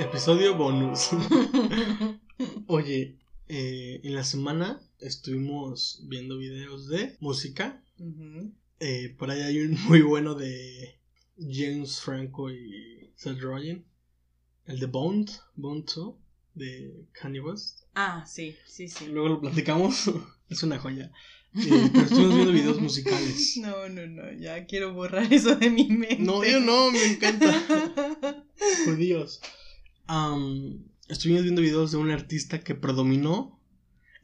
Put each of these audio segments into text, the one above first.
Episodio bonus. Oye, eh, en la semana estuvimos viendo videos de música. Eh, por ahí hay un muy bueno de James Franco y Seth Rogen. El de Bond, Bond 2, de Kanye West. Ah, sí, sí, sí. Luego lo platicamos. es una joya. Eh, pero estuvimos viendo videos musicales. No, no, no, ya quiero borrar eso de mi mente. No, yo no, me encanta. Judíos. Estuvimos viendo videos de un artista que predominó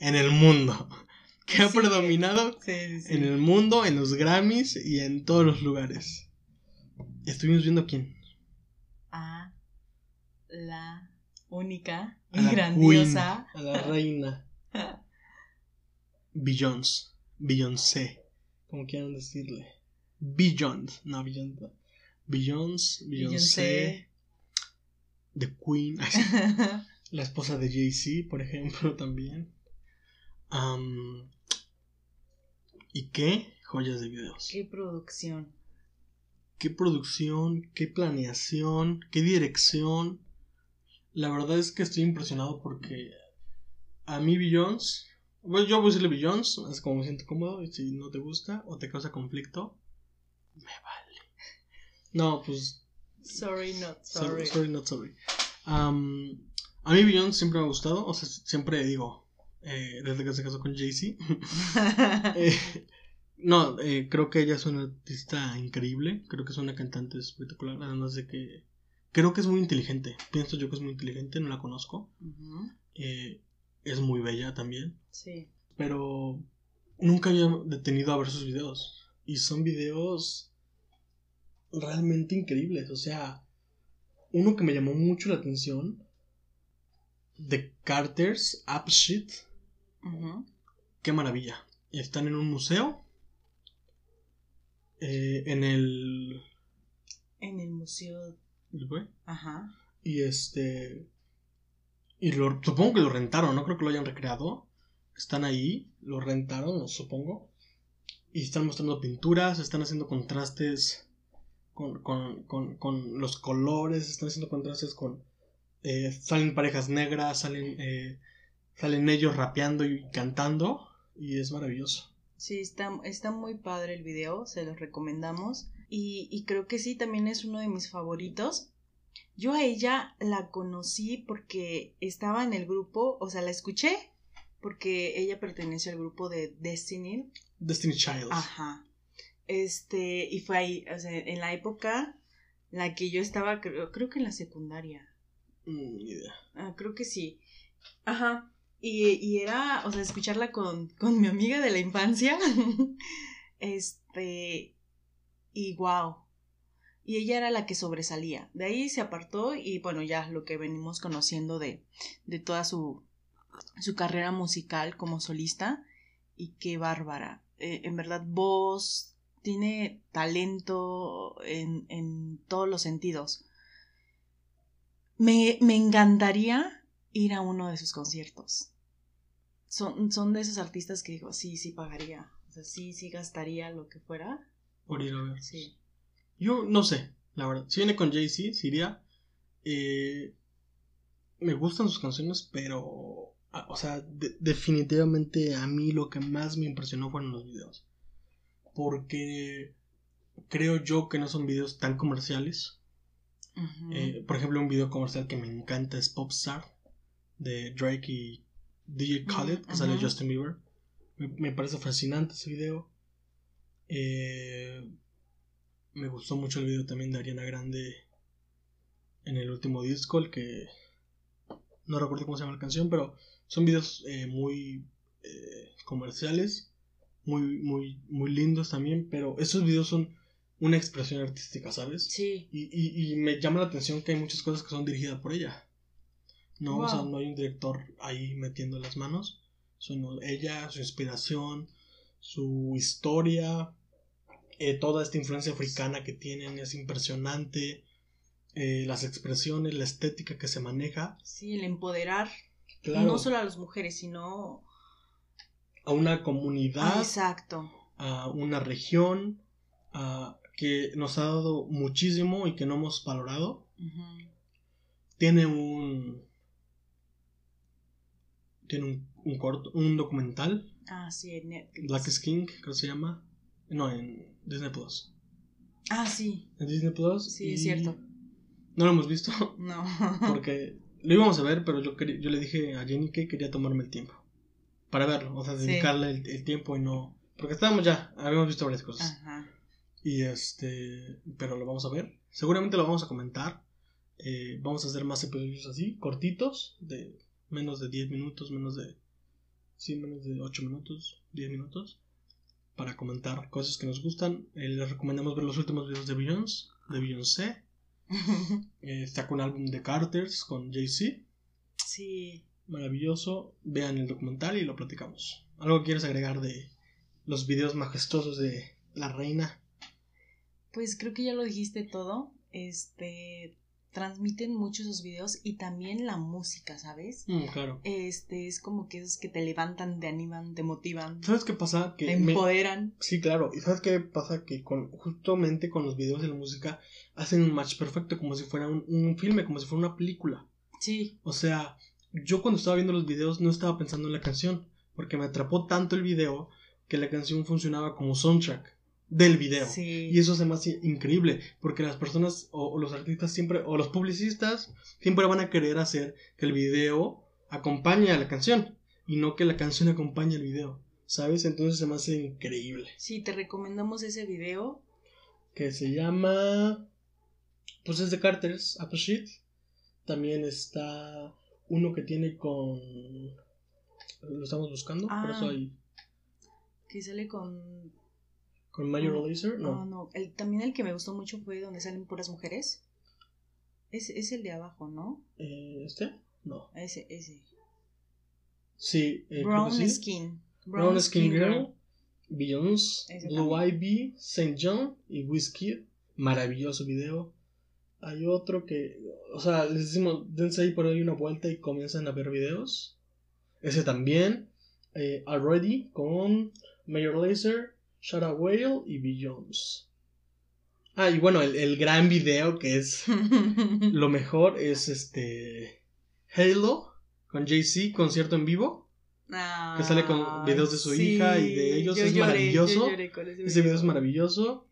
en el mundo. Que ha predominado Sí, sí, sí. en el mundo, en los Grammys y en todos los lugares. Estuvimos viendo quién. A la única y la grandiosa. queen, a la reina. Beyoncé. Beyoncé. Como quieran decirle. Beyoncé. No, Beyoncé. no. Beyoncé. Beyoncé. The Queen. La esposa de Jay-Z, por ejemplo, también. Am, ¿Y qué? Joyas de videos. Qué producción. ¿Qué producción? ¿Qué planeación? ¿Qué dirección? La verdad es que estoy impresionado porque a mí Beyoncé... Bueno, yo voy a decirle Beyoncé, es como me siento cómodo. Y si no te gusta o te causa conflicto, me vale. No, pues Sorry, not Sorry, sorry. sorry, not sorry. Am, a mí Beyoncé siempre me ha gustado, o sea, siempre digo, eh, desde que se casó con Jay-Z. Eh, no, eh, creo que ella es una artista increíble, creo que es una cantante espectacular, además de que creo que es muy inteligente, pienso yo que es muy inteligente, no la conozco, eh, es muy bella también, Sí. pero nunca había detenido a ver sus videos, y son videos realmente increíbles, o sea, uno que me llamó mucho la atención, The Carter's App Ujú. Qué maravilla. Están en un museo. eh, en el. En el museo. Ajá. Y este. Y lo, supongo que lo rentaron, no creo que lo hayan recreado. Están ahí, lo rentaron, supongo. Y están mostrando pinturas, están haciendo contrastes con, con, con, con los colores, están haciendo contrastes con. eh, salen parejas negras, salen, eh, salen ellos rapeando y cantando. Y es maravilloso. Sí, está, está muy padre el video, se los recomendamos. Y, y creo que sí, también es uno de mis favoritos. Yo a ella la conocí porque estaba en el grupo, o sea, la escuché porque ella perteneció al grupo de Destiny. Destiny Child. Ajá. Este, y fue ahí, o sea, en la época en la que yo estaba, creo, creo que en la secundaria. Mm. Ah, creo que sí. Ajá. Y, y era, o sea, escucharla con, con mi amiga de la infancia. este. Y wow. Y ella era la que sobresalía. De ahí se apartó y bueno, ya lo que venimos conociendo de, de toda su, su carrera musical como solista. Y qué bárbara. Eh, en verdad, voz, tiene talento en, en todos los sentidos. Me, me encantaría ir a uno de sus conciertos. Son, son de esos artistas que digo, sí, sí pagaría. O sea, sí, sí gastaría lo que fuera. Por ir a ver. Sí. Yo no sé, la verdad. Si viene con Jay-Z, sí iría. Eh, me gustan sus canciones, pero. ah, O sea, de- definitivamente a mí lo que más me impresionó fueron los videos. Porque creo yo que no son videos tan comerciales. Eh, por ejemplo, un video comercial que me encanta es Popstar de Drake y DJ Khaled, que sale. Justin Bieber. Me, me parece fascinante ese video. Eh, me gustó mucho el video también de Ariana Grande en el último disco, el que no recuerdo cómo se llama la canción, pero son videos eh, muy eh, comerciales, muy, muy, muy lindos también, pero esos videos son una expresión artística, ¿sabes? Sí. Y, y, y me llama la atención que hay muchas cosas que son dirigidas por ella. No, o sea, no hay un director ahí metiendo las manos. Sino ella, su inspiración, su historia, eh, toda esta influencia africana que tienen es impresionante. Eh, las expresiones, la estética que se maneja. Sí, el empoderar Claro, no solo a las mujeres, sino... a una comunidad, Exacto. a una región, a, que nos ha dado muchísimo y que no hemos valorado. Tiene un. Tiene un, un corto, un documental. Ah, sí, en Netflix. Black is King, creo que se llama. No, en Disney Plus. Ah, sí. En Disney Plus. Sí, es cierto. No lo hemos visto. No. Porque lo íbamos a ver, pero yo, yo le dije a Jenny que quería tomarme el tiempo. Para verlo. O sea, Sí. dedicarle el, el tiempo y no. Porque estábamos ya, habíamos visto varias cosas. Ajá. Y este, pero lo vamos a ver. Seguramente lo vamos a comentar. Eh, vamos a hacer más episodios así, cortitos, de menos de 10 minutos, menos de... Sí, menos de 8 minutos, 10 minutos. Para comentar cosas que nos gustan. Eh, les recomendamos ver los últimos videos de Beyoncé. De Beyoncé. Eh, está con un álbum de Carters con Jay-Z. sí. Maravilloso. Vean el documental y lo platicamos. ¿Algo quieres agregar de los videos majestuosos de la reina? Pues creo que ya lo dijiste todo. Este transmiten mucho esos videos y también la música, ¿sabes? Mm, claro. Este es como que esos que te levantan, te animan, te motivan, ¿Sabes qué pasa? te Que me- empoderan. Sí, claro. ¿Y sabes qué pasa? Que con, justamente con los videos de la música hacen un match perfecto, como si fuera un, un filme, como si fuera una película. Sí, O sea, yo cuando estaba viendo los videos no estaba pensando en la canción, porque me atrapó tanto el video que la canción funcionaba como soundtrack del video. sí. Y eso se me hace increíble, porque las personas o, o los artistas siempre, o los publicistas, siempre van a querer hacer que el video acompañe a la canción y no que la canción acompañe al video, ¿sabes? Entonces se me hace increíble. Sí, te recomendamos ese video. Que se llama, pues es de Carter's, Apple Sheet. También está uno que tiene con... Lo estamos buscando, por Ah. eso hay... Que sale con. Con Major No, Lazer, No, no. no. El, también el que me gustó mucho fue donde salen puras mujeres. Es, es el de abajo, ¿no? Eh, ¿Este? No. Ese, ese. Sí, eh, Brown sí. Skin. Brown Skin Girl, Beyoncé, Ese Blue. Ivy, Saint John y Wizkid. Maravilloso video. Hay otro que, o sea, les decimos, dense ahí por ahí una vuelta y comienzan a ver videos. Ese también. Eh, Already con Major Lazer, Shara Whale y Beyoncé. Ah, y bueno, el, el gran video que es lo mejor es este Halo con Jay-Z, concierto en vivo. que sale con videos de su hija y de ellos, es lloré, maravilloso. ese Ese video es maravilloso.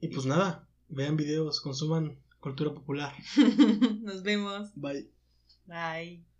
Y pues nada, vean videos, consuman cultura popular. Nos vemos. Bye. Bye.